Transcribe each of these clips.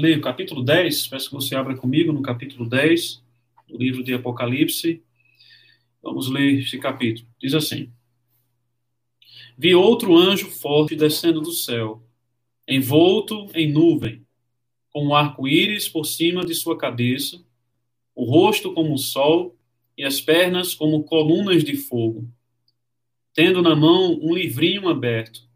ler o capítulo 10, peço que você abra comigo no capítulo 10 do livro de Apocalipse. Vamos ler esse capítulo. Diz assim: Vi outro anjo forte descendo do céu, envolto em nuvem, com um arco-íris por cima de sua cabeça, o rosto como o sol e as pernas como colunas de fogo, tendo na mão um livrinho aberto.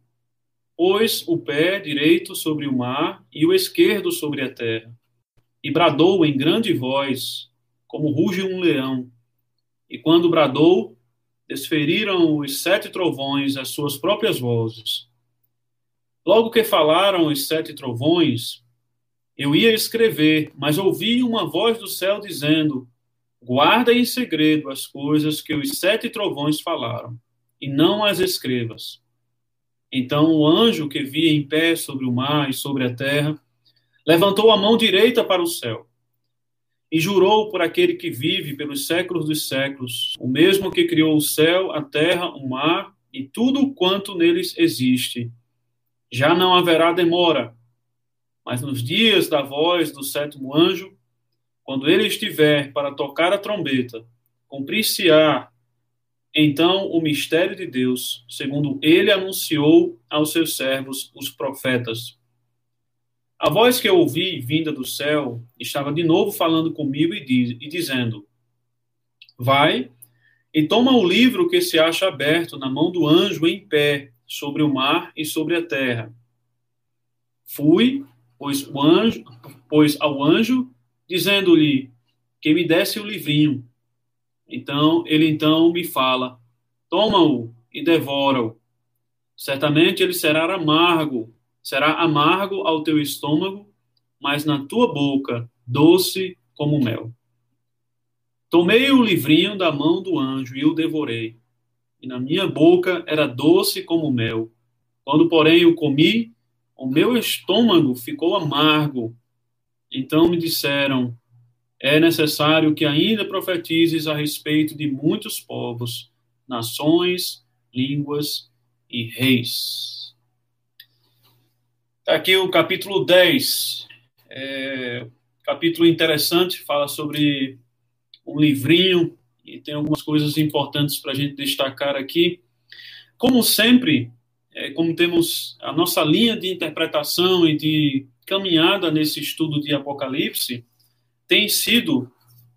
Pôs o pé direito sobre o mar e o esquerdo sobre a terra, e bradou em grande voz, como ruge um leão. E quando bradou, desferiram os sete trovões as suas próprias vozes. Logo que falaram os sete trovões, eu ia escrever, mas ouvi uma voz do céu dizendo: Guarda em segredo as coisas que os sete trovões falaram, e não as escrevas. Então o anjo que via em pé sobre o mar e sobre a terra levantou a mão direita para o céu e jurou por aquele que vive pelos séculos dos séculos, o mesmo que criou o céu, a terra, o mar e tudo quanto neles existe. Já não haverá demora mas nos dias da voz do sétimo anjo, quando ele estiver para tocar a trombeta, cumprir-se-á então o mistério de Deus, segundo ele anunciou aos seus servos, os profetas. A voz que eu ouvi, vinda do céu, estava de novo falando comigo e, diz, e dizendo: Vai e toma o livro que se acha aberto na mão do anjo em pé, sobre o mar e sobre a terra. Fui pois, o anjo, pois ao anjo, dizendo-lhe que me desse o livrinho. Então, ele então me fala, toma-o e devora-o. Certamente ele será amargo, será amargo ao teu estômago, mas na tua boca doce como mel. Tomei o livrinho da mão do anjo e o devorei. E na minha boca era doce como mel. Quando, porém, o comi, o meu estômago ficou amargo. Então me disseram: é necessário que ainda profetizes a respeito de muitos povos, nações, línguas e reis. Tá aqui o capítulo 10. É, capítulo interessante, fala sobre um livrinho e tem algumas coisas importantes para a gente destacar aqui. Como sempre, é, como temos a nossa linha de interpretação e de caminhada nesse estudo de Apocalipse, tem sido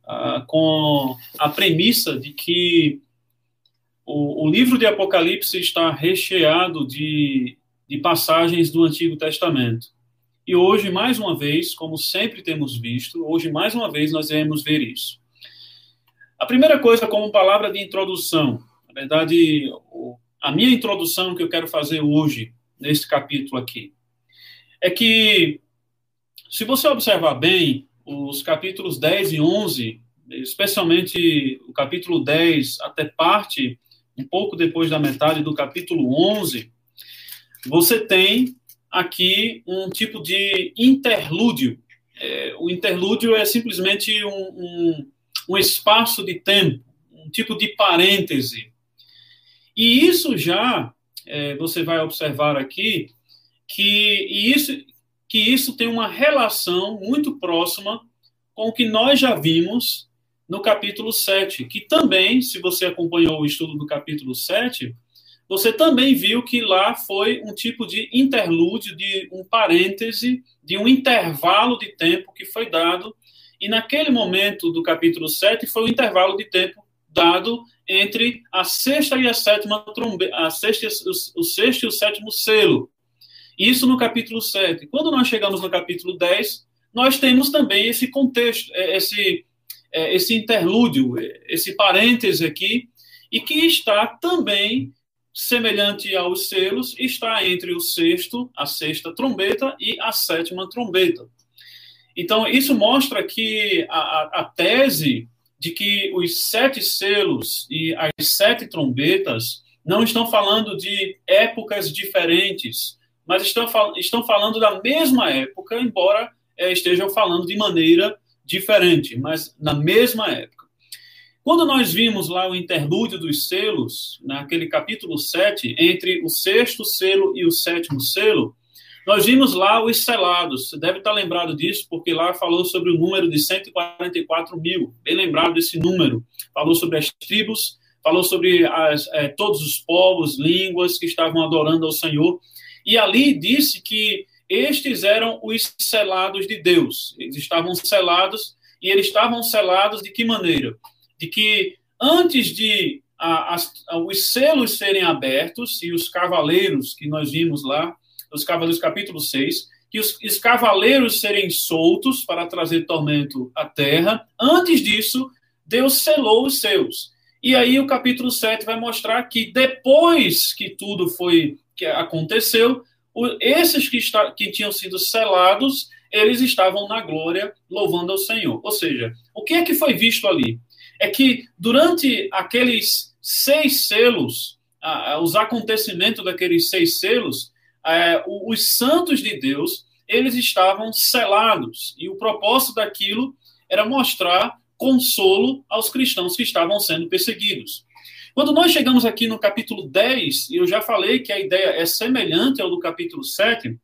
ah, com a premissa de que o, o, livro de Apocalipse está recheado de, de passagens do Antigo Testamento. E hoje, mais uma vez, como sempre temos visto, hoje, mais uma vez, nós iremos ver isso. A primeira coisa, como palavra de introdução, na verdade, a minha introdução que eu quero fazer hoje, neste capítulo aqui, é que, se você observar bem, os capítulos 10 e 11, especialmente o capítulo 10, até parte, um pouco depois da metade do capítulo 11, você tem aqui um tipo de interlúdio. É, o interlúdio é simplesmente um, um, um espaço de tempo, um tipo de parêntese e isso já, é, você vai observar aqui, que isso, que isso tem uma relação muito próxima com o que nós já vimos no capítulo 7, que também, se você acompanhou o estudo do capítulo 7, você também viu que lá foi um tipo de interlúdio, de um parêntese, de um intervalo de tempo que foi dado, e naquele momento do capítulo 7 foi o intervalo de tempo dado entre a sexta e a sétima trombeta, a sexta, o sexto e o sétimo selo. Isso no capítulo 7. Quando nós chegamos no capítulo 10, nós temos também esse contexto, é, esse, é, esse interlúdio, é, esse parêntese aqui, e que está também semelhante aos selos, está entre o sexto, a sexta trombeta e a sétima trombeta. Então, isso mostra que a, a, a tese de que os sete selos e as sete trombetas não estão falando de épocas diferentes, mas estão, estão falando da mesma época, embora é, estejam falando de maneira diferente, mas na mesma época. Quando nós vimos lá o interlúdio dos selos, naquele capítulo 7, entre o sexto selo e o sétimo selo, Nós vimos lá os selados, você deve estar lembrado disso, porque lá falou sobre o número de 144 mil, bem lembrado desse número. Falou sobre as tribos, falou sobre as, é, todos os povos, línguas que estavam adorando ao Senhor. E ali disse que estes eram os selados de Deus. Eles estavam selados, e eles estavam selados de que maneira? De que antes de a, os selos serem abertos, e os cavaleiros que nós vimos lá, os Cavaleiros, capítulo 6, que os, os cavaleiros serem soltos para trazer tormento à terra. Antes disso, Deus selou os seus. E aí o capítulo 7 vai mostrar que depois que tudo foi que aconteceu, esses que, está, que tinham sido selados, eles estavam na glória louvando ao Senhor. Ou seja, o que é que foi visto ali? É que durante aqueles seis selos, os acontecimentos daqueles seis selos, é, os santos de Deus, eles estavam selados. E o propósito daquilo era mostrar consolo aos cristãos que estavam sendo perseguidos. Quando nós chegamos aqui no capítulo 10, e eu já falei que a ideia é semelhante ao do capítulo 7,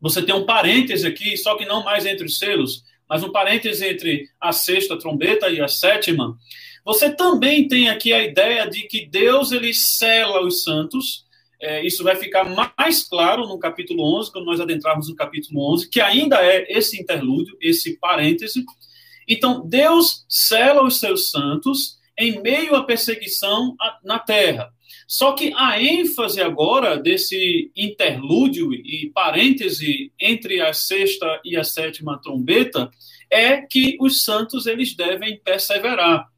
você tem um parêntese aqui, só que não mais entre os selos, mas um parêntese entre a sexta trombeta e a sétima. Você também tem aqui a ideia de que Deus ele sela os santos é, isso vai ficar mais claro no capítulo 11, quando nós adentrarmos no capítulo 11, que ainda é esse interlúdio, esse parêntese. Então, Deus sela os seus santos em meio à perseguição na terra. Só que a ênfase agora desse interlúdio e parêntese entre a sexta e a sétima trombeta é que os santos eles devem perseverar.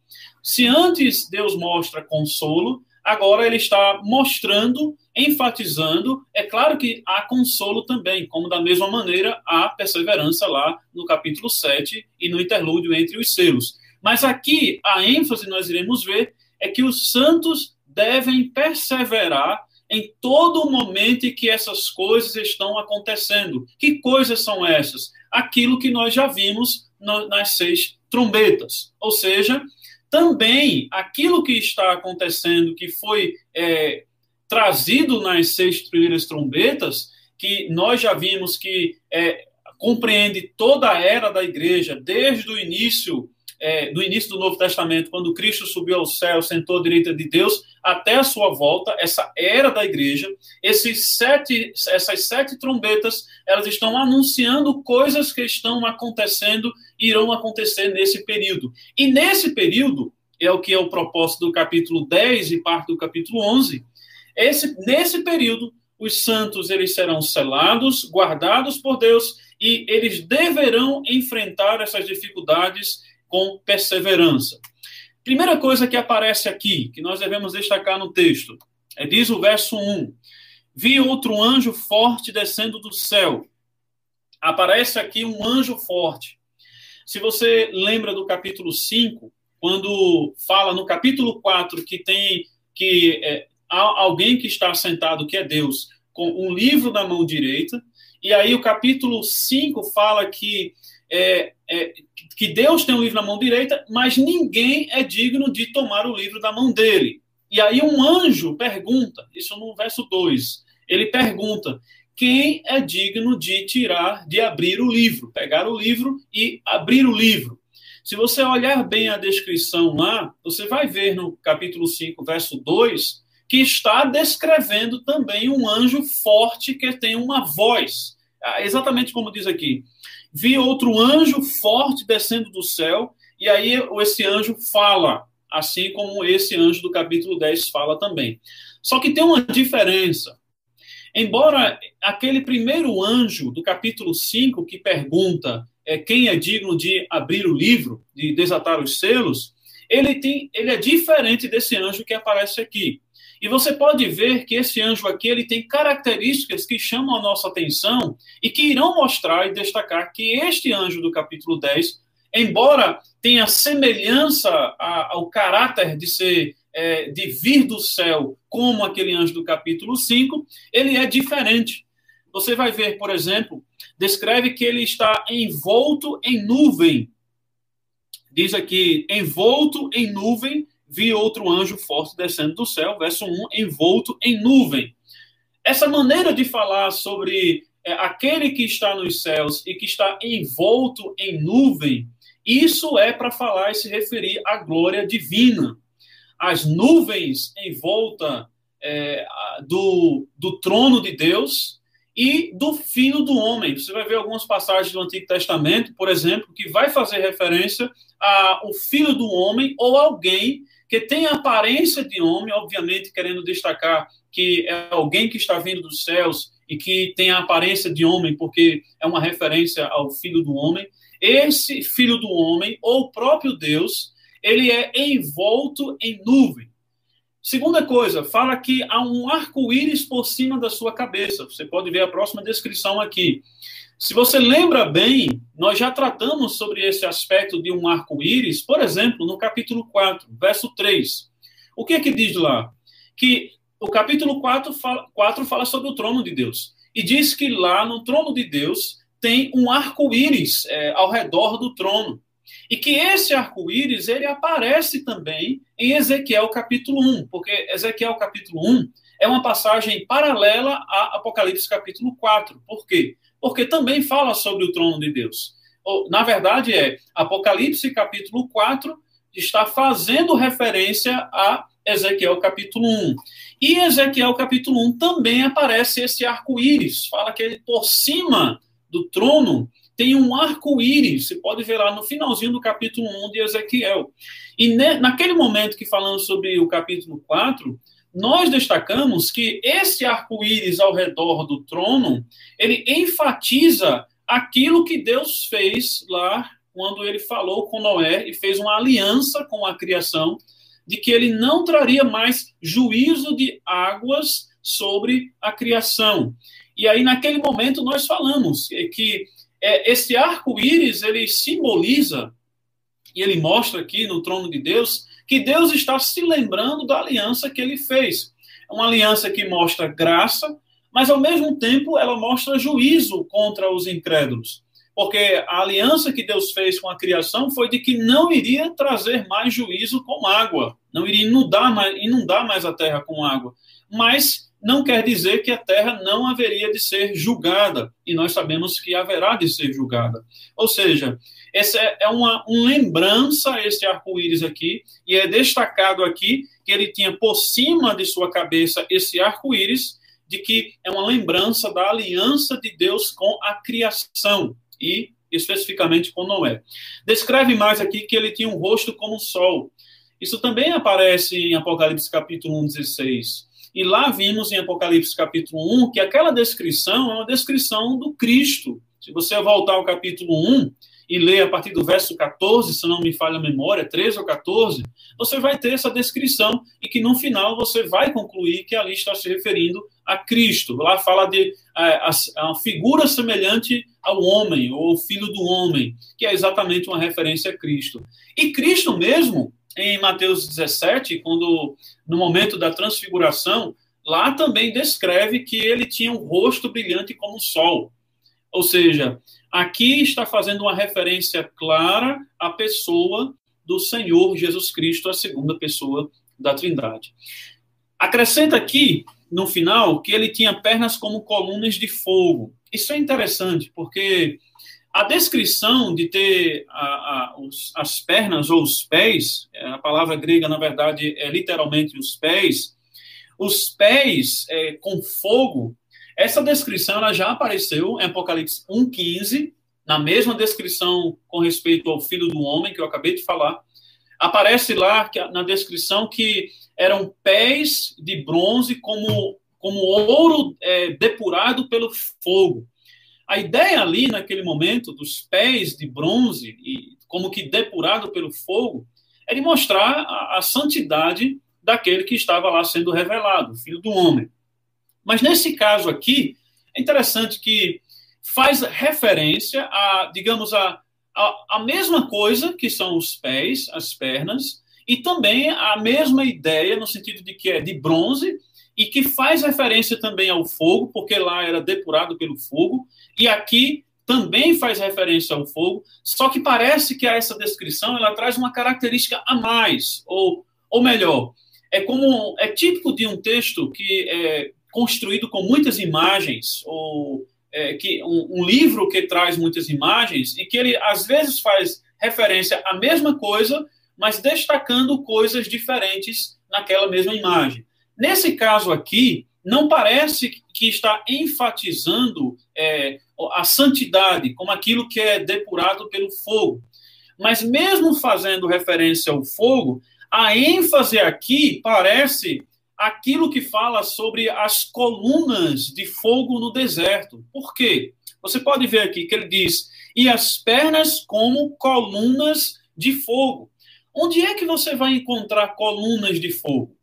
Se antes Deus mostra consolo, agora ele está mostrando, enfatizando. É claro que há consolo também, como da mesma maneira há perseverança lá no capítulo 7 e no interlúdio entre os selos. Mas aqui a ênfase nós iremos ver é que os santos devem perseverar em todo o momento em que essas coisas estão acontecendo. Que coisas são essas? Aquilo que nós já vimos nas seis trombetas. Ou seja, também aquilo que está acontecendo, que foi é, trazido nas seis primeiras trombetas, que nós já vimos que é, compreende toda a era da igreja, desde o início é, do início do Novo Testamento, quando Cristo subiu ao céu, sentou à direita de Deus, até a sua volta, essa era da igreja, esses sete, essas sete trombetas, elas estão anunciando coisas que estão acontecendo, irão acontecer nesse período. E nesse período, é o que é o propósito do capítulo 10 e parte do capítulo 11, esse, nesse período, os santos eles serão selados, guardados por Deus, e eles deverão enfrentar essas dificuldades com perseverança. Primeira coisa que aparece aqui, que nós devemos destacar no texto, é diz o verso 1: Vi outro anjo forte descendo do céu. Aparece aqui um anjo forte. Se você lembra do capítulo 5, quando fala no capítulo 4 que tem que é, alguém que está sentado, que é Deus, com um livro na mão direita, e aí o capítulo 5 fala que é, é, que Deus tem um livro na mão direita, mas ninguém é digno de tomar o livro da mão dele. E aí um anjo pergunta, isso no verso 2, ele pergunta: quem é digno de tirar, de abrir o livro, pegar o livro e abrir o livro? Se você olhar bem a descrição lá, você vai ver no capítulo 5, verso 2, que está descrevendo também um anjo forte que tem uma voz. Ah, exatamente como diz aqui vi outro anjo forte descendo do céu, e aí esse anjo fala, assim como esse anjo do capítulo 10 fala também. Só que tem uma diferença. Embora aquele primeiro anjo do capítulo 5 que pergunta é, quem é digno de abrir o livro, de desatar os selos, ele, tem, ele é diferente desse anjo que aparece aqui. E você pode ver que esse anjo aqui ele tem características que chamam a nossa atenção e que irão mostrar e destacar que este anjo do capítulo 10, embora tenha semelhança ao caráter de ser é, de vir do céu como aquele anjo do capítulo 5, ele é diferente. Você vai ver, por exemplo, descreve que ele está envolto em nuvem. Diz aqui, envolto em nuvem vi outro anjo forte descendo do céu, verso 1, envolto em nuvem. Essa maneira de falar sobre é, aquele que está nos céus e que está envolto em nuvem, isso é para falar e se referir à glória divina. As nuvens em volta é, do, do trono de Deus e do Filho do Homem. Você vai ver algumas passagens do Antigo Testamento, por exemplo, que vai fazer referência ao Filho do Homem ou alguém que tem aparência de homem, obviamente querendo destacar que é alguém que está vindo dos céus e que tem a aparência de homem, porque é uma referência ao Filho do Homem. Esse Filho do Homem, ou próprio Deus, ele é envolto em nuvem. Segunda coisa, fala que há um arco-íris por cima da sua cabeça. Você pode ver a próxima descrição aqui. Se você lembra bem, nós já tratamos sobre esse aspecto de um arco-íris, por exemplo, no capítulo 4, verso 3. O que é que diz lá? Que o capítulo 4 fala, 4 fala sobre o trono de Deus. E diz que lá no trono de Deus tem um arco-íris é, ao redor do trono. E que esse arco-íris ele aparece também em Ezequiel capítulo 1, porque Ezequiel capítulo 1 é uma passagem paralela a Apocalipse capítulo 4. Por quê? Porque também fala sobre o trono de Deus. Na verdade, é Apocalipse capítulo 4 está fazendo referência a Ezequiel capítulo 1. E Ezequiel capítulo 1 também aparece esse arco-íris. Fala que ele por cima do trono tem um arco-íris, você pode ver lá no finalzinho do capítulo 1 de Ezequiel. E ne, naquele momento que falamos sobre o capítulo 4, nós destacamos que esse arco-íris ao redor do trono, ele enfatiza aquilo que Deus fez lá quando ele falou com Noé e fez uma aliança com a criação de que ele não traria mais juízo de águas sobre a criação. E aí, naquele momento, nós falamos que é, esse arco-íris ele simboliza e ele mostra aqui no trono de Deus que Deus está se lembrando da aliança que ele fez. É uma aliança que mostra graça, mas ao mesmo tempo ela mostra juízo contra os incrédulos. Porque a aliança que Deus fez com a criação foi de que não iria trazer mais juízo com água, não iria inundar mais, inundar mais a terra com água. Mas não quer dizer que a terra não haveria de ser julgada, e nós sabemos que haverá de ser julgada. Ou seja, essa é uma, uma lembrança, esse arco-íris aqui, e é destacado aqui que ele tinha por cima de sua cabeça esse arco-íris, de que é uma lembrança da aliança de Deus com a criação, e especificamente com Noé. Descreve mais aqui que ele tinha um rosto como o sol. Isso também aparece em Apocalipse capítulo 1, 16. E lá vimos em Apocalipse capítulo 1 que aquela descrição é uma descrição do Cristo. Se você voltar ao capítulo 1 e ler a partir do verso 14, se não me falha a memória, 13 ou 14, você vai ter essa descrição e que no final você vai concluir que ali está se referindo a Cristo. Lá fala de a, a, a figura semelhante ao homem, ou ao filho do homem, que é exatamente uma referência a Cristo. E Cristo mesmo, em Mateus 17, quando no momento da transfiguração, lá também descreve que ele tinha um rosto brilhante como o sol. Ou seja, aqui está fazendo uma referência clara à pessoa do Senhor Jesus Cristo, a segunda pessoa da Trindade. Acrescenta aqui, no final, que ele tinha pernas como colunas de fogo. Isso é interessante, porque a descrição de ter a, a, os, as pernas ou os pés, é, a palavra grega, na verdade, é literalmente os pés, os pés é, com fogo, essa descrição ela já apareceu em Apocalipse 1,15, na mesma descrição com respeito ao filho do homem que eu acabei de falar. Aparece lá na descrição que eram pés de bronze como, como ouro é, depurado pelo fogo. A ideia ali, naquele momento, dos pés de bronze, e como que depurado pelo fogo, é de mostrar a, a santidade daquele que estava lá sendo revelado, o filho do homem. Mas nesse caso aqui, é interessante que faz referência a, digamos, a, a, a mesma coisa que são os pés, as pernas, e também a mesma ideia no sentido de que é de bronze e que faz referência também ao fogo, porque lá era depurado pelo fogo, e aqui também faz referência ao fogo, só que parece que essa descrição ela traz uma característica a mais, ou, ou melhor, é como é típico de um texto que é construído com muitas imagens ou é, que um, um, livro que traz muitas imagens e que ele às vezes faz referência à mesma coisa, mas destacando coisas diferentes naquela mesma imagem. Nesse caso aqui, não parece que está enfatizando é, a santidade como aquilo que é depurado pelo fogo. Mas mesmo fazendo referência ao fogo, a ênfase aqui parece aquilo que fala sobre as colunas de fogo no deserto. Por quê? Você pode ver aqui que ele diz: e as pernas como colunas de fogo. Onde é que você vai encontrar colunas de fogo?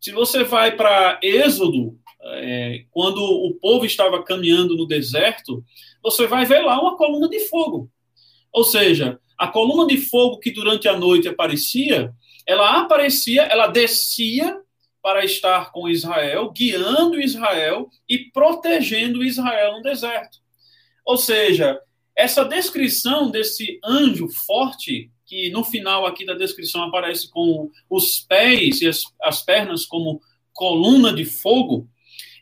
Se você vai para Êxodo, é, quando o povo estava caminhando no deserto, você vai ver lá uma coluna de fogo. Ou seja, a coluna de fogo que durante a noite aparecia, ela aparecia, ela descia para estar com Israel, guiando Israel e protegendo Israel no deserto. Ou seja, essa descrição desse anjo forte, que no final aqui da descrição aparece com os pés e as, as pernas como coluna de fogo,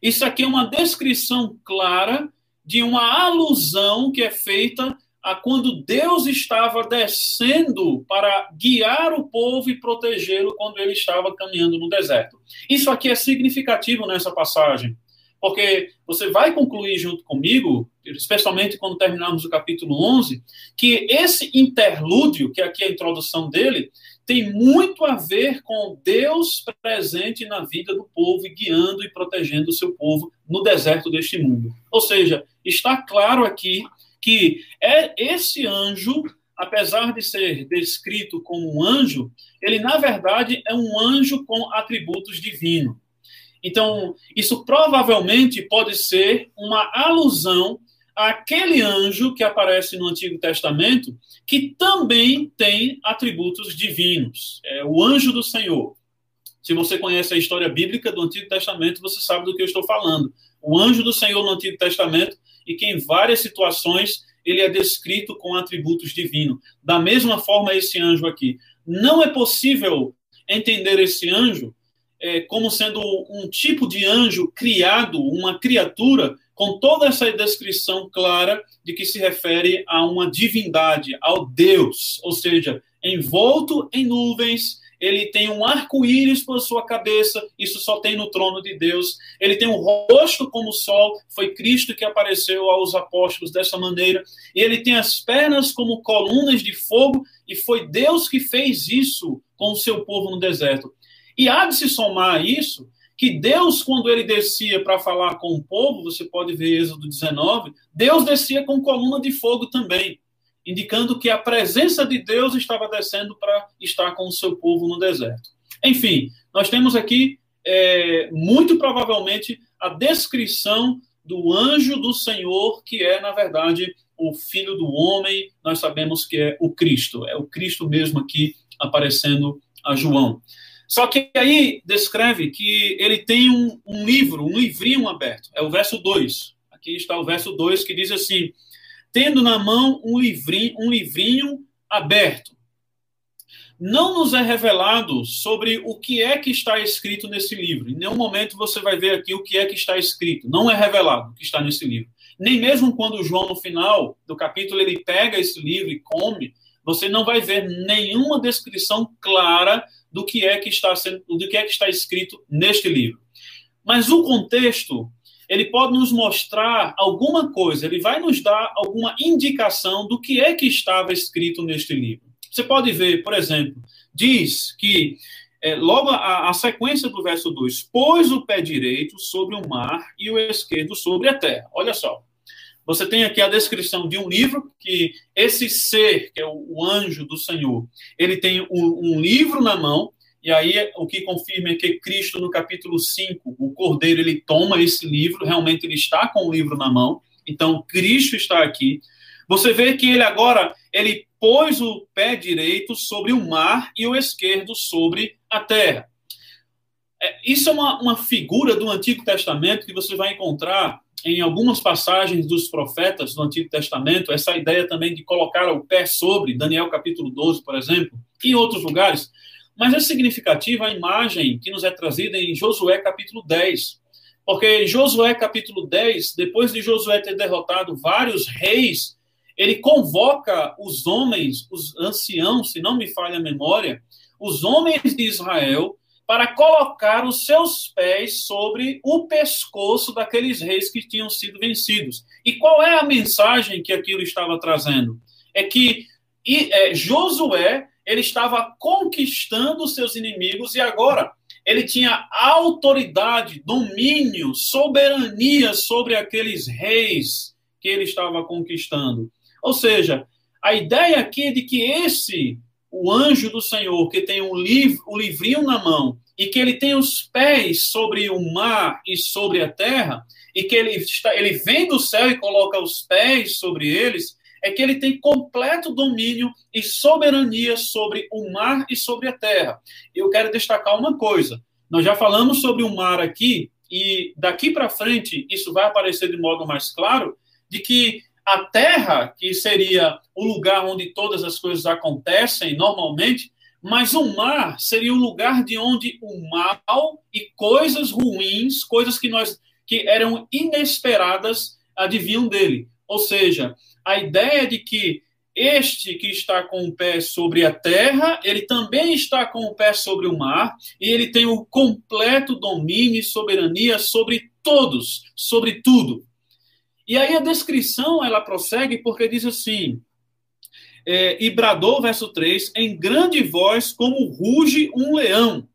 isso aqui é uma descrição clara de uma alusão que é feita a quando Deus estava descendo para guiar o povo e protegê-lo quando ele estava caminhando no deserto. Isso aqui é significativo nessa passagem, porque você vai concluir junto comigo, especialmente quando terminarmos o capítulo 11, que esse interlúdio, que aqui é a introdução dele, tem muito a ver com Deus presente na vida do povo e guiando e protegendo o seu povo no deserto deste mundo. Ou seja, está claro aqui que é esse anjo, apesar de ser descrito como um anjo, ele na verdade é um anjo com atributos divinos. Então, isso provavelmente pode ser uma alusão àquele anjo que aparece no Antigo Testamento, que também tem atributos divinos. É o anjo do Senhor. Se você conhece a história bíblica do Antigo Testamento, você sabe do que eu estou falando. O anjo do Senhor no Antigo Testamento e que em várias situações ele é descrito com atributos divinos. Da mesma forma, esse anjo aqui. Não é possível entender esse anjo é, como sendo um tipo de anjo criado, uma criatura, com toda essa descrição clara de que se refere a uma divindade, ao Deus, ou seja, envolto em nuvens, ele tem um arco-íris por sua cabeça, isso só tem no trono de Deus. Ele tem um rosto como o sol, foi Cristo que apareceu aos apóstolos dessa maneira. E ele tem as pernas como colunas de fogo, e foi Deus que fez isso com o seu povo no deserto. E há de se somar a isso que Deus, quando ele descia para falar com o povo, você pode ver Êxodo 19, Deus descia com coluna de fogo também indicando que a presença de Deus estava descendo para estar com o seu povo no deserto. Enfim, nós temos aqui, é, muito provavelmente, a descrição do anjo do Senhor, que é, na verdade, o filho do homem, nós sabemos que é o Cristo, é o Cristo mesmo aqui aparecendo a João. Só que aí descreve que ele tem um, um livro, um livrinho aberto, é o verso 2. Aqui está o verso 2 que diz assim: tendo na mão um livrinho, um livrinho aberto. Não nos é revelado sobre o que é que está escrito nesse livro. Em nenhum momento você vai ver aqui o que é que está escrito. Não é revelado o que está nesse livro. Nem mesmo quando João, no final do capítulo, ele pega esse livro e come, você não vai ver nenhuma descrição clara do que é que está sendo, do que é que está escrito neste livro. Mas o contexto ele pode nos mostrar alguma coisa, ele vai nos dar alguma indicação do que é que estava escrito neste livro. Você pode ver, por exemplo, diz que, é, logo a, a sequência do verso 2, pôs o pé direito sobre o mar e o esquerdo sobre a terra. Olha só. Você tem aqui a descrição de um livro que esse ser, que é o, o anjo do Senhor, ele tem um, um livro na mão e aí o que confirma é que Cristo, no capítulo 5, o Cordeiro, ele toma esse livro, realmente ele está com o livro na mão. Então, Cristo está aqui. Você vê que ele agora, ele pôs o pé direito sobre o mar e o esquerdo sobre a terra. É, isso é uma, uma figura do Antigo Testamento que você vai encontrar em algumas passagens dos profetas do Antigo Testamento, essa ideia também de colocar o pé sobre, Daniel capítulo 12, por exemplo, e em outros lugares. Mas é significativa a imagem que nos é trazida em Josué capítulo 10, Porque Josué, capítulo 10, depois de Josué ter derrotado vários reis, ele convoca os homens, os anciãos, se não me falha a memória, os homens de Israel, para colocar os seus pés sobre o pescoço daqueles reis que tinham sido vencidos. E qual é a mensagem que aquilo estava trazendo? É que e, é, Josué ele estava conquistando seus inimigos e agora ele tinha autoridade, domínio, soberania sobre aqueles reis que ele estava conquistando. Ou seja, a ideia aqui é de que esse, o anjo do Senhor, que tem um livro, o livrinho na mão, e que ele tem os pés sobre o mar e sobre a terra, e que ele, está, ele vem do céu e coloca os pés sobre eles, é que ele tem completo domínio e soberania sobre o mar e sobre a terra. Eu quero destacar uma coisa: nós já falamos sobre o mar aqui, e daqui para frente isso vai aparecer de modo mais claro, de que a terra, que seria o lugar onde todas as coisas acontecem normalmente, mas o mar seria o lugar de onde o mal e coisas ruins, coisas que nós que eram inesperadas, adivinham dele. Ou seja, a ideia de que este que está com o pé sobre a terra, ele também está com o pé sobre o mar, e ele tem o completo domínio e soberania sobre todos, sobre tudo. E aí a descrição ela prossegue porque diz assim: é, e bradou, verso 3, em grande voz, como ruge um leão.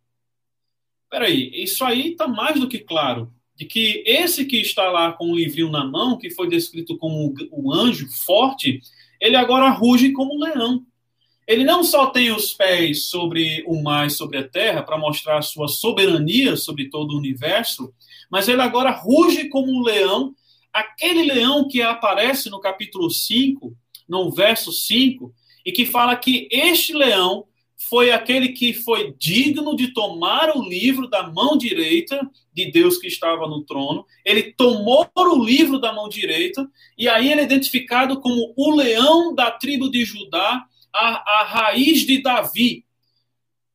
Peraí, isso aí está mais do que claro. De que esse que está lá com o livrinho na mão, que foi descrito como um anjo forte, ele agora ruge como um leão. Ele não só tem os pés sobre o mar e sobre a terra para mostrar a sua soberania sobre todo o universo, mas ele agora ruge como um leão aquele leão que aparece no capítulo 5, no verso 5, e que fala que este leão foi aquele que foi digno de tomar o livro da mão direita de Deus que estava no trono. Ele tomou o livro da mão direita, e aí ele é identificado como o leão da tribo de Judá, a, a raiz de Davi.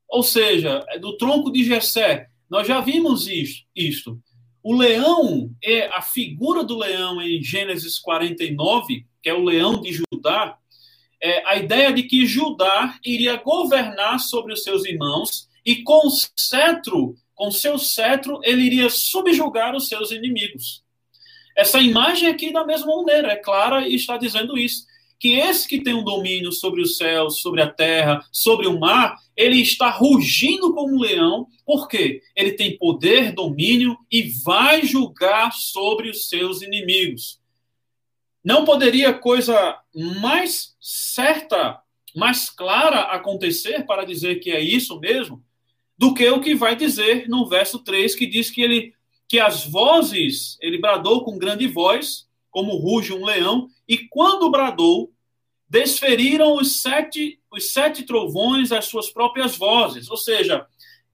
Ou seja, é do tronco de Jessé. Nós já vimos isto. isto. O leão é a figura do leão em Gênesis 49, que é o leão de Judá, é a ideia de que Judá iria governar sobre os seus irmãos e com cetro, com seu cetro, ele iria subjugar os seus inimigos. Essa imagem aqui da mesma maneira é clara e está dizendo isso que esse que tem um domínio sobre os céus, sobre a terra, sobre o mar, ele está rugindo como um leão, porque ele tem poder, domínio e vai julgar sobre os seus inimigos. Não poderia coisa mais certa, mais clara acontecer para dizer que é isso mesmo, do que o que vai dizer no verso 3, que diz que ele que as vozes, ele bradou com grande voz, como ruge um leão, e quando bradou, desferiram os sete, os sete trovões as suas próprias vozes. Ou seja,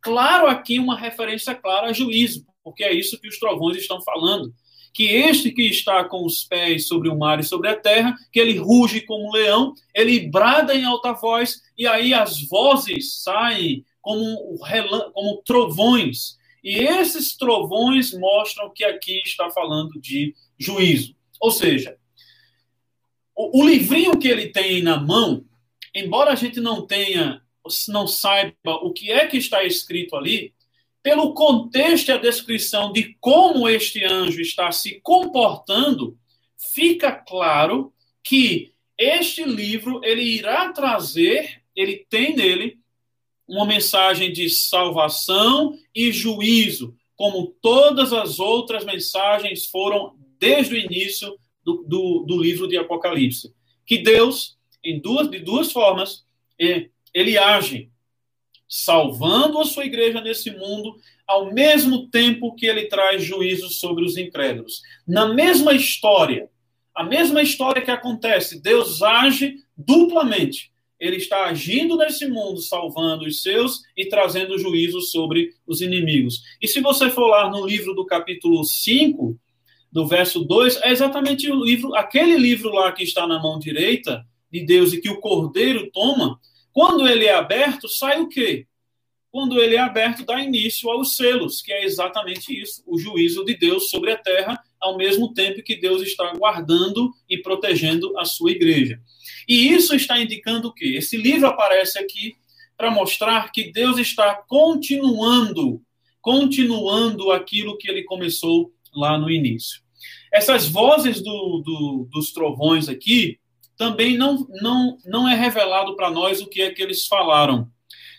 claro aqui uma referência clara a juízo, porque é isso que os trovões estão falando. Que este que está com os pés sobre o mar e sobre a terra, que ele ruge como um leão, ele brada em alta voz, e aí as vozes saem como, como trovões. E esses trovões mostram que aqui está falando de juízo. Ou seja, o, o livrinho que ele tem na mão, embora a gente não tenha, não saiba o que é que está escrito ali, pelo contexto e a descrição de como este anjo está se comportando, fica claro que este livro ele irá trazer, ele tem nele uma mensagem de salvação e juízo, como todas as outras mensagens foram desde o início do, do, do livro de Apocalipse. Que Deus, em duas, de duas formas, ele age salvando a sua igreja nesse mundo, ao mesmo tempo que ele traz juízo sobre os incrédulos. Na mesma história, a mesma história que acontece, Deus age duplamente. Ele está agindo nesse mundo, salvando os seus e trazendo juízo sobre os inimigos. E se você for lá no livro do capítulo 5, do verso 2, é exatamente o livro, aquele livro lá que está na mão direita de Deus e que o cordeiro toma, quando ele é aberto, sai o quê? quando ele é aberto, dá início aos selos, que é exatamente isso, o juízo de Deus sobre a terra, ao mesmo tempo que Deus está guardando e protegendo a sua igreja. E isso está indicando o quê? Esse livro aparece aqui para mostrar que Deus está continuando, continuando aquilo que ele começou lá no início. Essas vozes do, do, dos trovões aqui também não, não, não é revelado para nós o que é que eles falaram.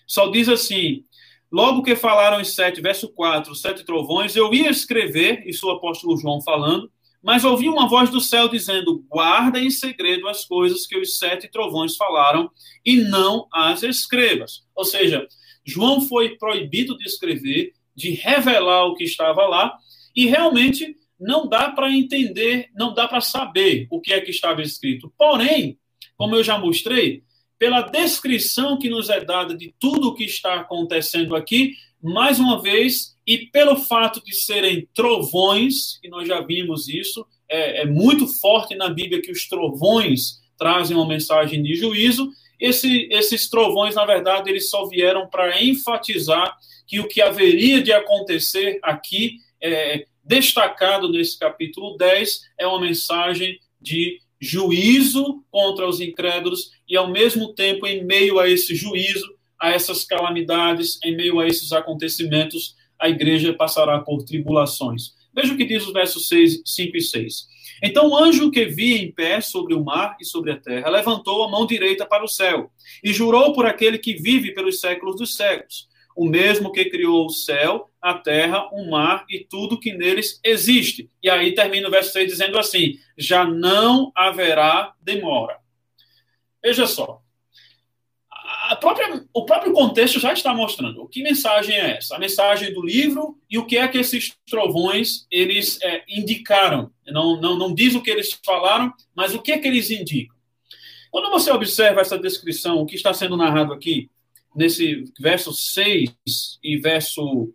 Só diz assim: logo que falaram os sete, verso 4, sete trovões, eu ia escrever, isso o apóstolo João falando, mas ouvi uma voz do céu dizendo: guarda em segredo as coisas que os sete trovões falaram e não as escrevas. Ou seja, João foi proibido de escrever, de revelar o que estava lá, e realmente não dá para entender, não dá para saber o que é que estava escrito. Porém, como eu já mostrei, pela descrição que nos é dada de tudo o que está acontecendo aqui, mais uma vez, e pelo fato de serem trovões, e nós já vimos isso, é, é muito forte na Bíblia que os trovões trazem uma mensagem de juízo. Esse, esses trovões, na verdade, eles só vieram para enfatizar que o que haveria de acontecer aqui, é, destacado nesse capítulo 10, é uma mensagem de juízo contra os incrédulos e, ao mesmo tempo, em meio a esse juízo, a essas calamidades, em meio a esses acontecimentos, a igreja passará por tribulações. Veja o que diz os versos 6, 5 e 6. Então o anjo que via em pé sobre o mar e sobre a terra levantou a mão direita para o céu e jurou por aquele que vive pelos séculos dos séculos o mesmo que criou o céu, a terra, o mar e tudo que neles existe. E aí termina o verso 6 dizendo assim: já não haverá demora. Veja só. Própria, o próprio contexto já está mostrando. Que mensagem é essa? A mensagem do livro e o que é que esses trovões eles é, indicaram. Não, não, não diz o que eles falaram, mas o que é que eles indicam. Quando você observa essa descrição, o que está sendo narrado aqui, nesse verso 6 e verso,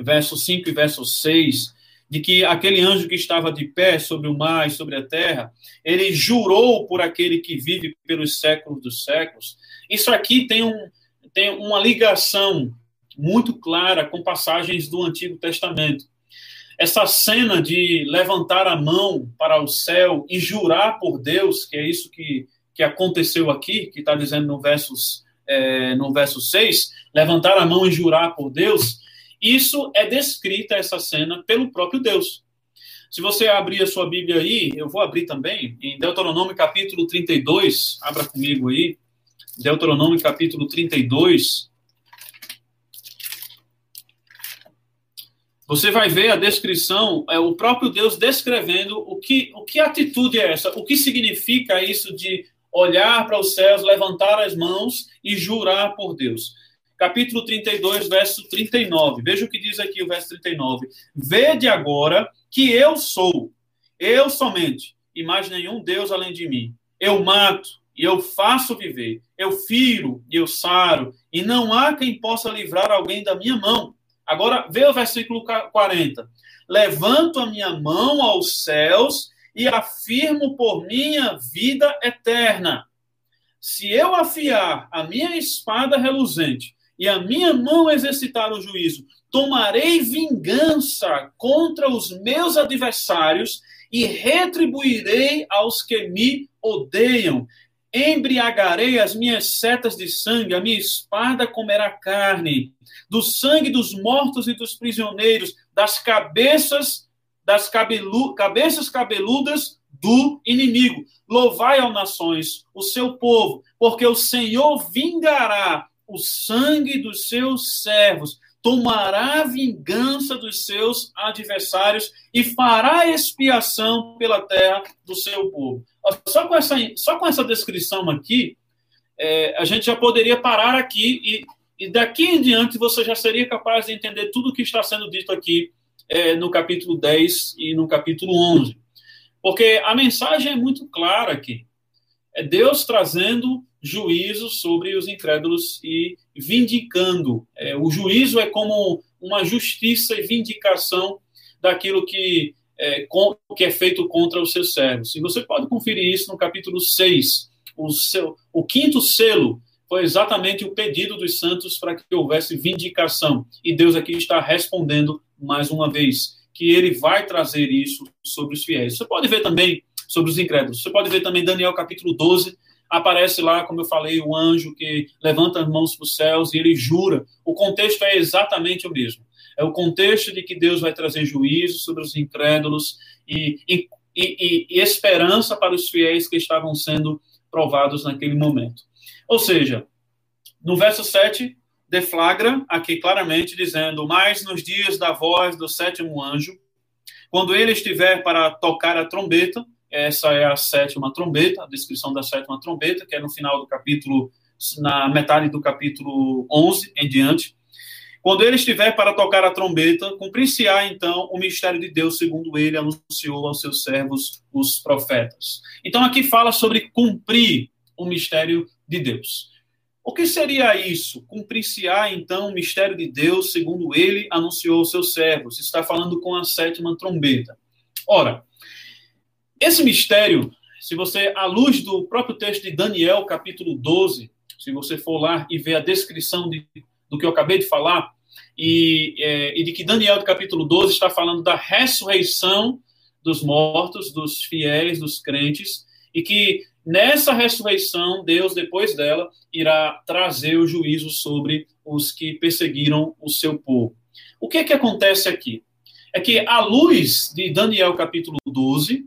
verso 5 e verso 6, de que aquele anjo que estava de pé sobre o mar e sobre a terra, ele jurou por aquele que vive pelos séculos dos séculos. Isso aqui tem, um, tem uma ligação muito clara com passagens do Antigo Testamento. Essa cena de levantar a mão para o céu e jurar por Deus, que é isso que, que aconteceu aqui, que está dizendo no versos é, no verso 6, levantar a mão e jurar por Deus, isso é descrita, essa cena, pelo próprio Deus. Se você abrir a sua Bíblia aí, eu vou abrir também, em Deuteronômio capítulo 32, abra comigo aí, Deuteronômio capítulo 32. Você vai ver a descrição, é o próprio Deus descrevendo o que, o que atitude é essa, o que significa isso de olhar para os céus, levantar as mãos e jurar por Deus. Capítulo 32, verso 39. Veja o que diz aqui o verso 39. Vede agora que eu sou, eu somente, e mais nenhum Deus além de mim. Eu mato e eu faço viver. Eu firo e eu saro, e não há quem possa livrar alguém da minha mão. Agora, vê o versículo 40. Levanto a minha mão aos céus e afirmo por minha vida eterna. Se eu afiar a minha espada reluzente e a minha mão exercitar o juízo, tomarei vingança contra os meus adversários e retribuirei aos que me odeiam. Embriagarei as minhas setas de sangue, a minha espada comerá carne, do sangue dos mortos e dos prisioneiros, das cabeças das cabelu cabeças cabeludas do inimigo. Louvai ao nações, o seu povo, porque o Senhor vingará o sangue dos seus servos, tomará vingança dos seus adversários e fará expiação pela terra do seu povo. Só com essa, só com essa descrição aqui, é, a gente já poderia parar aqui e, e daqui em diante você já seria capaz de entender tudo o que está sendo dito aqui é, no capítulo 10 e no capítulo 11. Porque a mensagem é muito clara aqui. É Deus trazendo juízo sobre os incrédulos e vindicando. É, o juízo é como uma justiça e vindicação daquilo que é, com, que é feito contra os seus servos. E você pode conferir isso no capítulo 6. O, seu, o quinto selo foi exatamente o pedido dos santos para que houvesse vindicação. E Deus aqui está respondendo mais uma vez que ele vai trazer isso sobre os fiéis. Você pode ver também sobre os incrédulos. Você pode ver também Daniel capítulo 12, aparece lá, como eu falei, o anjo que levanta as mãos para os céus e ele jura. O contexto é exatamente o mesmo. É o contexto de que Deus vai trazer juízo sobre os incrédulos e, e, e, e esperança para os fiéis que estavam sendo provados naquele momento. Ou seja, no verso 7, deflagra aqui claramente dizendo: Mas nos dias da voz do sétimo anjo, quando ele estiver para tocar a trombeta, essa é a sétima trombeta, a descrição da sétima trombeta, que é no final do capítulo, na metade do capítulo 11 em diante. Quando ele estiver para tocar a trombeta, cumprir-se-á então o mistério de Deus, segundo ele anunciou aos seus servos, os profetas. Então aqui fala sobre cumprir o mistério de Deus. O que seria isso? Cumprir-se-á então o mistério de Deus, segundo ele anunciou aos seus servos. Está falando com a sétima trombeta. Ora, esse mistério, se você, à luz do próprio texto de Daniel, capítulo 12, se você for lá e ver a descrição de do que eu acabei de falar, e, é, e de que Daniel, do capítulo 12, está falando da ressurreição dos mortos, dos fiéis, dos crentes, e que nessa ressurreição, Deus, depois dela, irá trazer o juízo sobre os que perseguiram o seu povo. O que é que acontece aqui? É que, à luz de Daniel capítulo 12,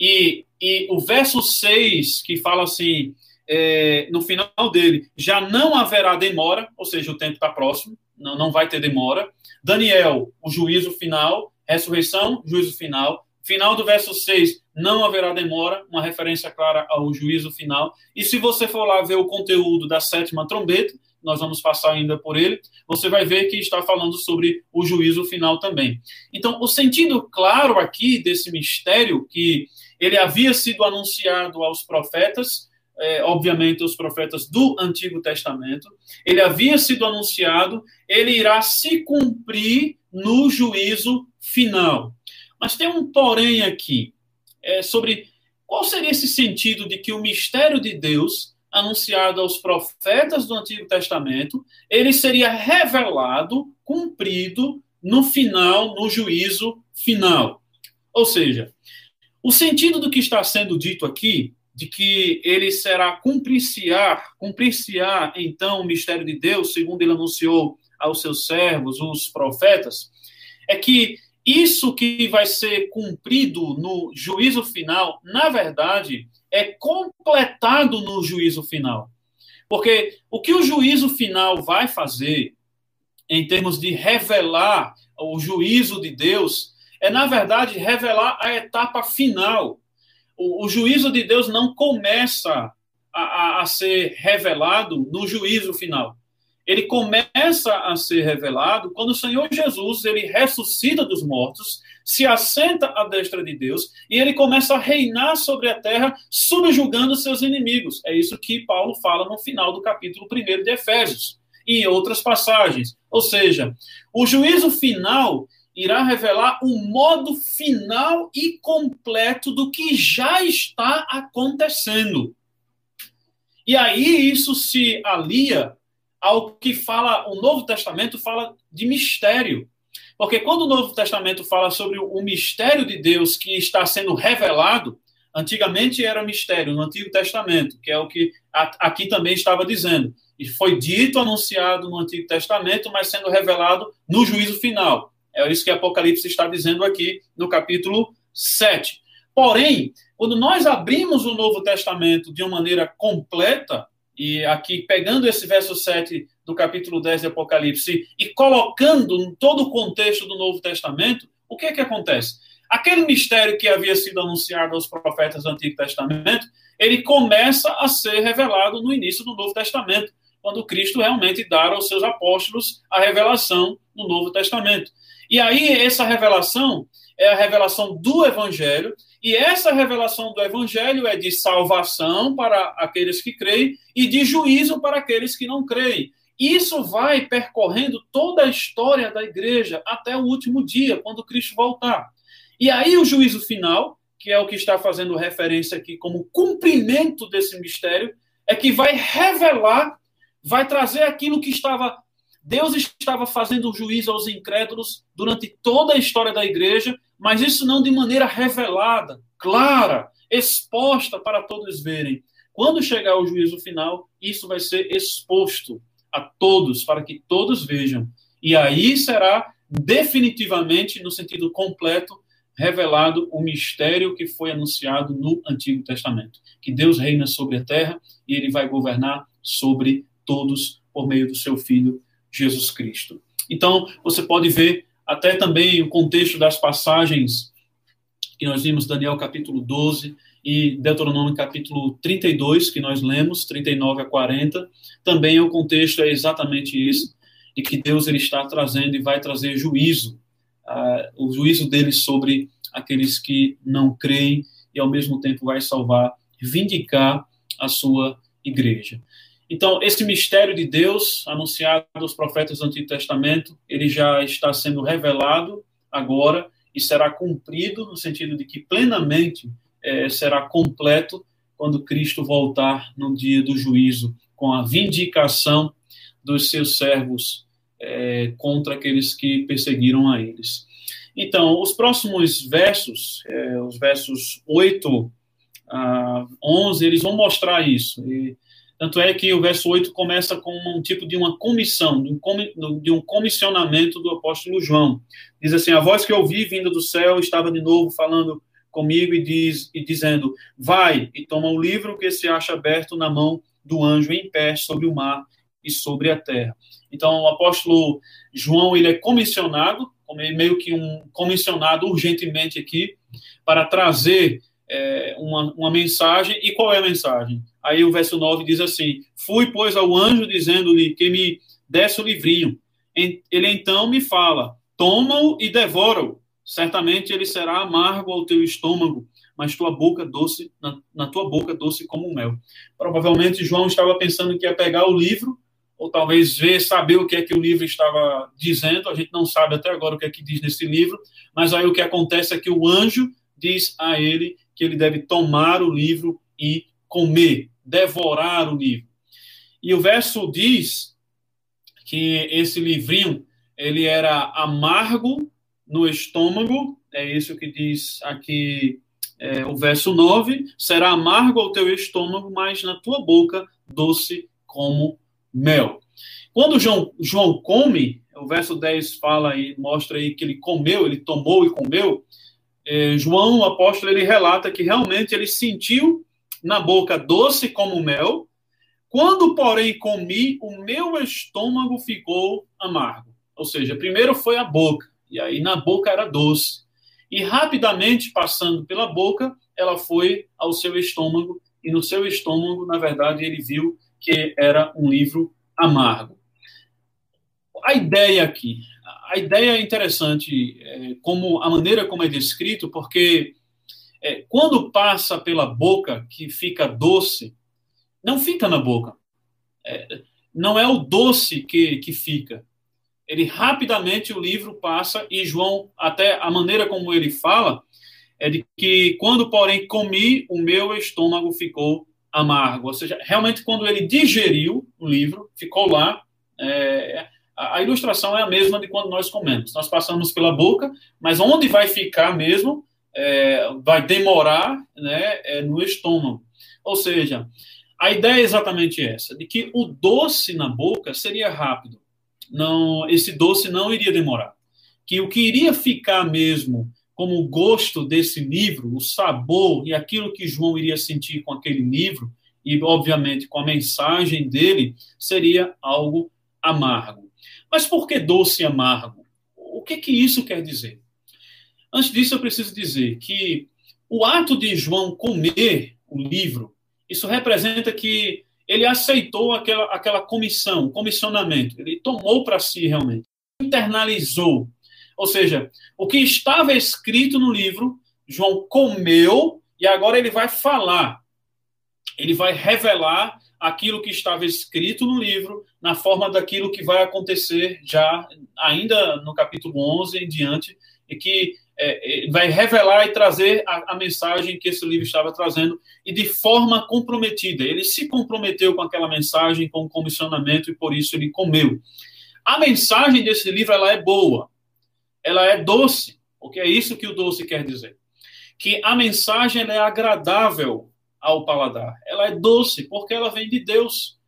e, e o verso 6, que fala assim: é, no final dele, já não haverá demora, ou seja, o tempo está próximo, não, não vai ter demora. Daniel, o juízo final, ressurreição, juízo final. Final do verso 6, não haverá demora, uma referência clara ao juízo final. E se você for lá ver o conteúdo da sétima trombeta, nós vamos passar ainda por ele, você vai ver que está falando sobre o juízo final também. Então, o sentido claro aqui desse mistério que ele havia sido anunciado aos profetas, é, obviamente, os profetas do Antigo Testamento. Ele havia sido anunciado, ele irá se cumprir no juízo final. Mas tem um porém aqui, é, sobre qual seria esse sentido de que o mistério de Deus, anunciado aos profetas do Antigo Testamento, ele seria revelado, cumprido no final, no juízo final. Ou seja, o sentido do que está sendo dito aqui de que ele será cumprir-se-á, cumprir-se-á, então, o mistério de Deus, segundo ele anunciou aos seus servos, os profetas, é que isso que vai ser cumprido no juízo final, na verdade, é completado no juízo final. Porque o que o juízo final vai fazer, em termos de revelar o juízo de Deus, é, na verdade, revelar a etapa final o, o juízo de Deus não começa a, a, a ser revelado no juízo final. Ele começa a ser revelado quando o Senhor Jesus ele ressuscita dos mortos, se assenta à destra de Deus e ele começa a reinar sobre a terra, subjugando seus inimigos. É isso que Paulo fala no final do capítulo 1 de Efésios e em outras passagens. Ou seja, o juízo final irá revelar o modo final e completo do que já está acontecendo. E aí isso se alia ao que fala o Novo Testamento fala de mistério. Porque quando o Novo Testamento fala sobre o mistério de Deus que está sendo revelado, antigamente era mistério no Antigo Testamento, que é o que aqui também estava dizendo. E foi dito, anunciado no Antigo Testamento, mas sendo revelado no juízo final. É isso que Apocalipse está dizendo aqui no capítulo 7. Porém, quando nós abrimos o Novo Testamento de uma maneira completa, e aqui pegando esse verso 7 do capítulo 10 de Apocalipse e colocando em todo o contexto do Novo Testamento, o que é que acontece? Aquele mistério que havia sido anunciado aos profetas do Antigo Testamento, ele começa a ser revelado no início do Novo Testamento, quando Cristo realmente dá aos seus apóstolos a revelação no Novo Testamento. E aí, essa revelação é a revelação do Evangelho, e essa revelação do Evangelho é de salvação para aqueles que creem e de juízo para aqueles que não creem. Isso vai percorrendo toda a história da igreja até o último dia, quando Cristo voltar. E aí, o juízo final, que é o que está fazendo referência aqui como cumprimento desse mistério, é que vai revelar vai trazer aquilo que estava. Deus estava fazendo juízo aos incrédulos durante toda a história da igreja, mas isso não de maneira revelada, clara, exposta para todos verem. Quando chegar o juízo final, isso vai ser exposto a todos, para que todos vejam. E aí será definitivamente, no sentido completo, revelado o mistério que foi anunciado no Antigo Testamento: que Deus reina sobre a terra e ele vai governar sobre todos por meio do seu Filho Jesus Cristo. Então, você pode ver até também o contexto das passagens que nós vimos, Daniel capítulo 12 e Deuteronômio capítulo 32, que nós lemos, 39 a 40, também o contexto é exatamente esse, e que Deus ele está trazendo e vai trazer juízo, uh, o juízo dele sobre aqueles que não creem e ao mesmo tempo vai salvar, vindicar a sua igreja. Então, esse mistério de Deus, anunciado aos profetas do Antigo Testamento, ele já está sendo revelado agora e será cumprido no sentido de que plenamente é, será completo quando Cristo voltar no dia do juízo, com a vindicação dos seus servos é, contra aqueles que perseguiram a eles. Então, os próximos versos, é, os versos 8 a 11, eles vão mostrar isso. E, tanto é que o verso 8 começa com um tipo de uma comissão, de um comissionamento do apóstolo João. Diz assim: A voz que eu ouvi vinda do céu estava de novo falando comigo e, diz, e dizendo: Vai e toma o livro que se acha aberto na mão do anjo em pé sobre o mar e sobre a terra. Então, o apóstolo João ele é comissionado, meio que um comissionado urgentemente aqui, para trazer é, uma, uma mensagem. E qual é a mensagem? Aí o verso 9 diz assim: Fui, pois, ao anjo, dizendo-lhe que me desse o livrinho. Ele então me fala: Toma-o e devora-o. Certamente ele será amargo ao teu estômago, mas tua boca doce, na, na tua boca doce como mel. Provavelmente João estava pensando que ia pegar o livro, ou talvez ver, saber o que é que o livro estava dizendo. A gente não sabe até agora o que é que diz nesse livro, mas aí o que acontece é que o anjo diz a ele que ele deve tomar o livro e comer, devorar o livro. E o verso diz que esse livrinho ele era amargo no estômago, é isso que diz aqui é, o verso 9: será amargo ao teu estômago, mas na tua boca doce como mel. Quando João, João come, o verso 10 fala e mostra aí que ele comeu, ele tomou e comeu. É, João, o apóstolo, ele relata que realmente ele sentiu na boca doce como mel. Quando, porém, comi, o meu estômago ficou amargo. Ou seja, primeiro foi a boca, e aí na boca era doce. E rapidamente, passando pela boca, ela foi ao seu estômago, e no seu estômago, na verdade, ele viu que era um livro amargo. A ideia aqui, a ideia é interessante, é, como a maneira como é descrito, porque é, quando passa pela boca, que fica doce, não fica na boca. É, não é o doce que, que fica. Ele rapidamente o livro passa e João, até a maneira como ele fala, é de que quando, porém, comi, o meu estômago ficou amargo. Ou seja, realmente quando ele digeriu o livro, ficou lá. É, a ilustração é a mesma de quando nós comemos. Nós passamos pela boca, mas onde vai ficar mesmo é, vai demorar né, é, no estômago. Ou seja, a ideia é exatamente essa, de que o doce na boca seria rápido. Não, esse doce não iria demorar. Que o que iria ficar mesmo como o gosto desse livro, o sabor e aquilo que João iria sentir com aquele livro, e obviamente com a mensagem dele, seria algo amargo. Mas por que doce e amargo? O que que isso quer dizer? Antes disso, eu preciso dizer que o ato de João comer o livro, isso representa que ele aceitou aquela, aquela comissão, comissionamento. Ele tomou para si realmente, internalizou. Ou seja, o que estava escrito no livro, João comeu e agora ele vai falar. Ele vai revelar aquilo que estava escrito no livro na forma daquilo que vai acontecer já ainda no capítulo 11 em diante e que é, é, vai revelar e trazer a, a, mensagem que esse livro estava trazendo e de forma comprometida. Ele se comprometeu com aquela mensagem, com o comissionamento e por isso ele comeu. A mensagem desse livro ela é boa, ela é doce, porque é isso que o doce quer dizer. Que a mensagem é agradável ao paladar. Ela é doce porque ela vem de Deus.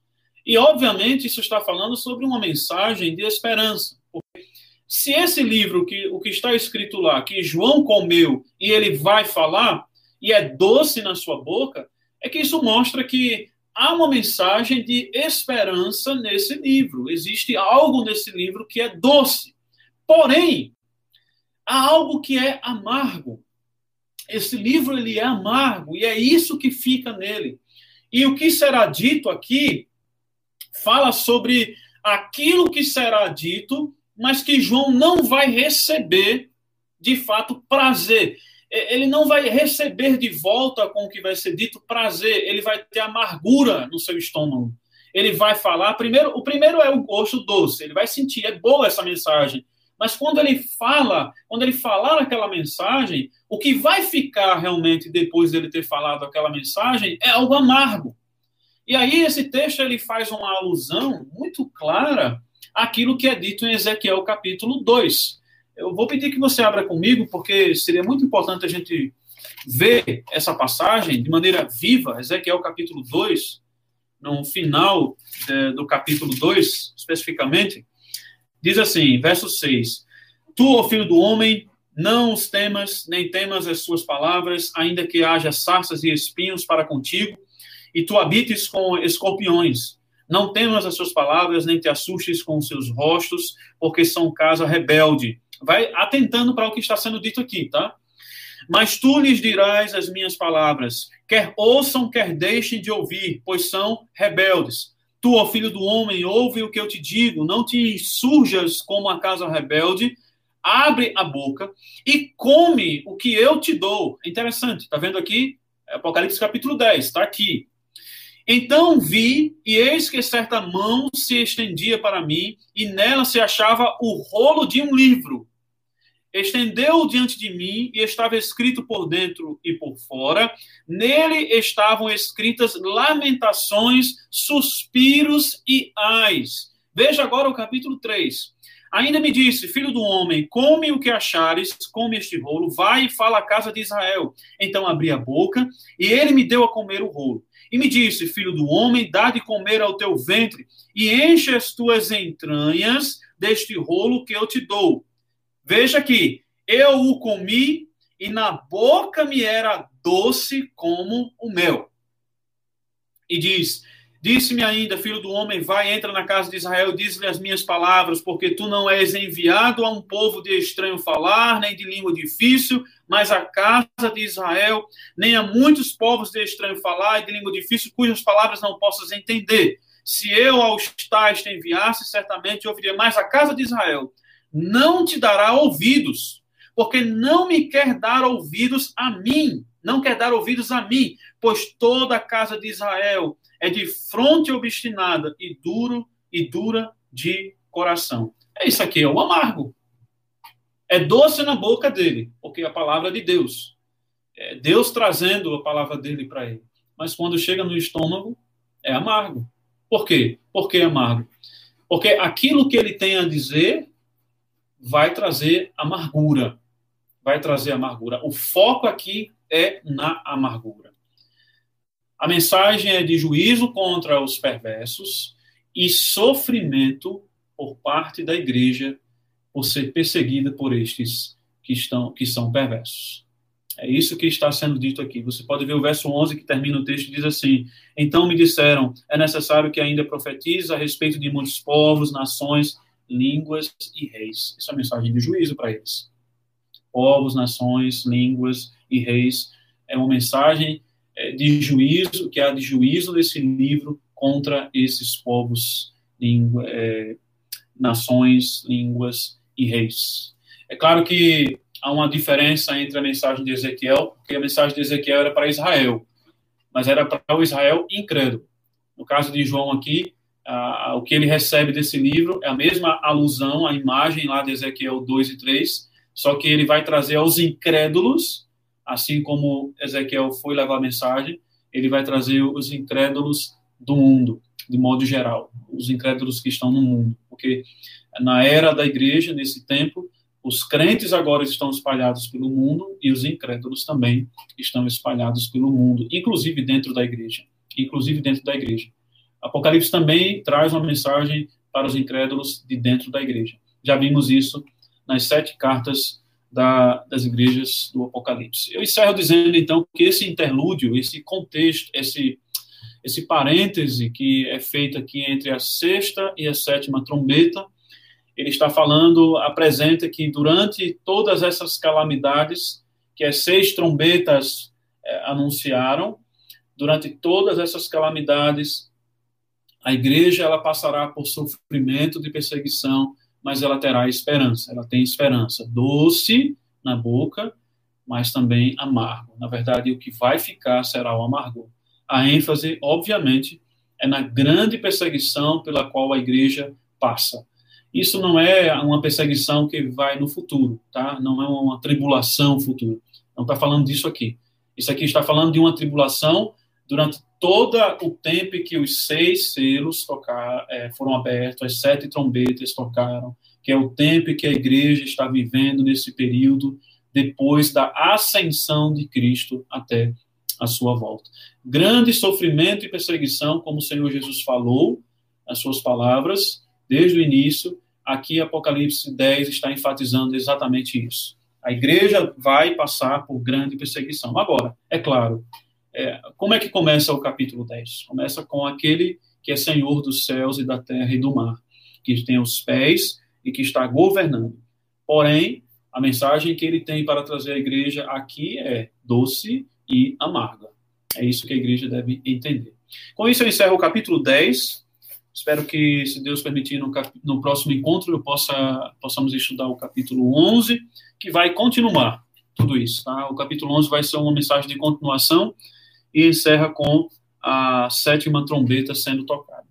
E obviamente isso está falando sobre uma mensagem de esperança. Porque se esse livro, que, o que está escrito lá, que João comeu e ele vai falar, e é doce na sua boca, é que isso mostra que há uma mensagem de esperança nesse livro. Existe algo nesse livro que é doce. Porém, há algo que é amargo. Esse livro ele é amargo e é isso que fica nele. E o que será dito aqui fala sobre aquilo que será dito mas que João não vai receber, de fato, prazer. Ele não vai receber de volta com o que vai ser dito prazer, ele vai ter amargura no seu estômago. Ele vai falar, primeiro, o primeiro é o gosto doce, ele vai sentir, é boa essa mensagem. Mas quando ele fala, quando ele falar aquela mensagem, o que vai ficar realmente depois dele ter falado aquela mensagem é algo amargo. E aí esse texto ele faz uma alusão muito clara aquilo que é dito em Ezequiel capítulo 2. Eu vou pedir que você abra comigo, porque seria muito importante a gente ver essa passagem de maneira viva, Ezequiel capítulo 2, no final de, do capítulo 2, especificamente, diz assim, verso 6: Tu, ó filho do homem, não os temas, nem temas as suas palavras, ainda que haja sarças e espinhos para contigo, e tu habites com escorpiões. Não temas as suas palavras, nem te assustes com os seus rostos, porque são casa rebelde. Vai atentando para o que está sendo dito aqui, tá? Mas tu lhes dirás as minhas palavras, quer ouçam, quer deixem de ouvir, pois são rebeldes. Tu, ó filho do homem, ouve o que eu te digo, não te surjas como a casa rebelde, abre a boca e come o que eu te dou. Interessante, tá vendo aqui? Apocalipse capítulo 10, está aqui. Então vi, e eis que certa mão se estendia para mim, e nela se achava o rolo de um livro. Estendeu diante de mim, e estava escrito por dentro e por fora. Nele estavam escritas lamentações, suspiros e ais. Veja agora o capítulo 3. Ainda me disse, filho do homem, come o que achares, come este rolo, vai e fala à casa de Israel. Então abri a boca, e ele me deu a comer o rolo. E me disse: Filho do homem, dá de comer ao teu ventre, e enche as tuas entranhas deste rolo que eu te dou. Veja aqui: eu o comi, e na boca me era doce como o mel. E diz: Disse-me ainda, filho do homem, vai, entra na casa de Israel, diz-lhe as minhas palavras, porque tu não és enviado a um povo de estranho falar, nem de língua difícil, mas a casa de Israel, nem a muitos povos de estranho falar e de língua difícil, cujas palavras não possas entender. Se eu aos tais te enviasse, certamente ouviria mais a casa de Israel. Não te dará ouvidos, porque não me quer dar ouvidos a mim, não quer dar ouvidos a mim, pois toda a casa de Israel é de fronte obstinada e duro e dura de coração. É isso aqui, é o amargo. É doce na boca dele, porque é a palavra de Deus. É Deus trazendo a palavra dele para ele. Mas quando chega no estômago, é amargo. Por quê? Por que amargo? Porque aquilo que ele tem a dizer vai trazer amargura. Vai trazer amargura. O foco aqui é na amargura. A mensagem é de juízo contra os perversos e sofrimento por parte da igreja por ser perseguida por estes que estão que são perversos. É isso que está sendo dito aqui. Você pode ver o verso 11 que termina o texto diz assim: Então me disseram: é necessário que ainda profetize a respeito de muitos povos, nações, línguas e reis. Isso é a mensagem de juízo para eles. Povos, nações, línguas e reis é uma mensagem de juízo, que há de juízo desse livro contra esses povos, é, nações, línguas e reis. É claro que há uma diferença entre a mensagem de Ezequiel, porque a mensagem de Ezequiel era para Israel, mas era para o Israel incrédulo. No caso de João aqui, o que ele recebe desse livro é a mesma alusão à imagem lá de Ezequiel 2 e 3, só que ele vai trazer aos incrédulos, assim como Ezequiel foi levar a mensagem, ele vai trazer os incrédulos do mundo, de modo geral, os incrédulos que estão no mundo, porque na era da igreja, nesse tempo, os crentes agora estão espalhados pelo mundo e os incrédulos também estão espalhados pelo mundo, inclusive dentro da igreja, inclusive dentro da igreja. Apocalipse também traz uma mensagem para os incrédulos de dentro da igreja. Já vimos isso nas sete cartas da, das igrejas do Apocalipse. Eu encerro dizendo, então, que esse interlúdio, esse contexto, esse, esse parêntese que é feito aqui entre a sexta e a sétima trombeta, ele está falando, apresenta que durante todas essas calamidades que as seis trombetas é, anunciaram, durante todas essas calamidades, a igreja ela passará por sofrimento de perseguição, mas ela terá esperança. Ela tem esperança doce na boca, mas também amargo. Na verdade, o que vai ficar será o amargor. A ênfase, obviamente, é na grande perseguição pela qual a igreja passa. Isso não é uma perseguição que vai no futuro, tá? Não é uma tribulação futura. Não está falando disso aqui. Isso aqui está falando de uma tribulação durante todo o tempo que os seis selos é, foram abertos, as sete trombetas tocaram, que é o tempo que a igreja está vivendo nesse período depois da ascensão de Cristo até a sua volta. Grande sofrimento e perseguição, como o Senhor Jesus falou nas suas palavras, desde o início, aqui Apocalipse 10 está enfatizando exatamente isso. A igreja vai passar por grande perseguição. Agora, é claro, é, como é que começa o capítulo 10? Começa com aquele que é Senhor dos céus e da terra e do mar, que tem os pés e que está governando. Porém, a mensagem que ele tem para trazer à igreja aqui é doce e amarga. É isso que a igreja deve entender. Com isso, eu encerro o capítulo 10. Espero que, se Deus permitir, no, cap... no próximo encontro eu possa possamos estudar o capítulo 11, que vai continuar tudo isso. Tá? O capítulo 11 vai ser uma mensagem de continuação e encerra com a sétima trombeta sendo tocada.